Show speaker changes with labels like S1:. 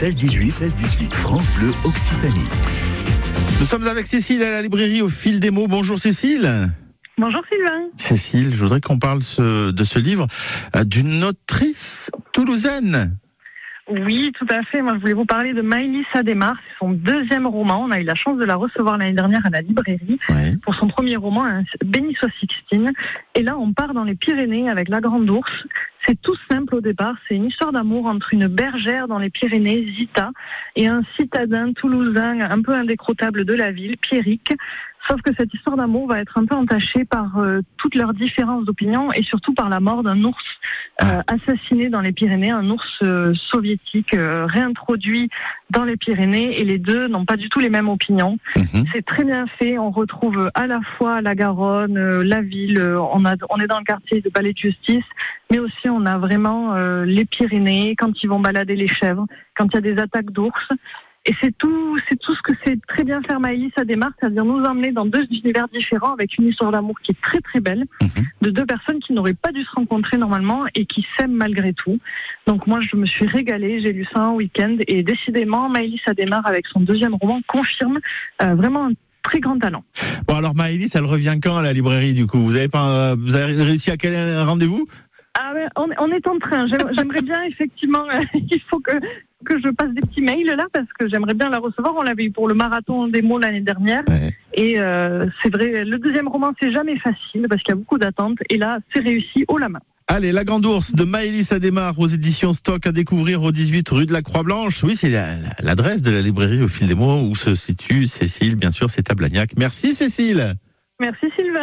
S1: 16-18, 16-18, France Bleu Occitanie.
S2: Nous sommes avec Cécile à la librairie au fil des mots. Bonjour Cécile.
S3: Bonjour Sylvain.
S2: Cécile, je voudrais qu'on parle ce- de ce livre euh, d'une autrice toulousaine.
S3: Oui, tout à fait. Moi, je voulais vous parler de Maëlys Adémar. C'est son deuxième roman. On a eu la chance de la recevoir l'année dernière à la librairie
S2: Oui.
S3: pour son premier roman, hein, Béni soit Sixtine. Et là, on part dans les Pyrénées avec la Grande Ourse. C'est tout simple au départ. C'est une histoire d'amour entre une bergère dans les Pyrénées, Zita, et un citadin toulousain un peu indécrottable de la ville, Pierrick. Sauf que cette histoire d'amour va être un peu entachée par euh, toutes leurs différences d'opinion et surtout par la mort d'un ours euh, assassiné dans les Pyrénées, un ours euh, soviétique réintroduit dans les Pyrénées et les deux n'ont pas du tout les mêmes opinions.
S2: Mhm.
S3: C'est très bien fait. On retrouve à la fois la Garonne, la ville. On, a, on est dans le quartier de Palais de Justice, mais aussi on a vraiment euh, les Pyrénées quand ils vont balader les chèvres, quand il y a des attaques d'ours. Et c'est tout, c'est tout ce que c'est très bien faire Maëlys à démarre, c'est-à-dire nous emmener dans deux univers différents avec une histoire d'amour qui est très très belle,
S2: Mhm.
S3: de deux personnes qui n'auraient pas dû se rencontrer normalement et qui s'aiment malgré tout. Donc moi je me suis régalée, j'ai lu ça un week-end et décidément Maëlys à démarre avec son deuxième roman confirme euh, vraiment un très grand talent.
S2: Bon alors Maëlys, elle revient quand à la librairie du coup? Vous avez pas, euh, vous avez réussi à caler un rendez-vous?
S3: Ah on, on est en train. J'aime- J'aimerais bien effectivement, euh, il faut que que je passe des petits mails là parce que j'aimerais bien la recevoir. On l'avait eu pour le marathon des mots l'année dernière
S2: Ouais.
S3: et euh, c'est vrai. Le deuxième roman c'est jamais facile parce qu'il y a beaucoup d'attentes et là c'est réussi haut la main.
S2: Allez, La Grande Ourse de Maëlys Adémar aux éditions Stock à découvrir au 18 rue de la Croix-Blanche. Oui, c'est la- la- l'adresse de la librairie au fil des mots où se situe Cécile. Bien sûr, c'est à Blagnac. Merci Cécile.
S3: Merci Sylvain.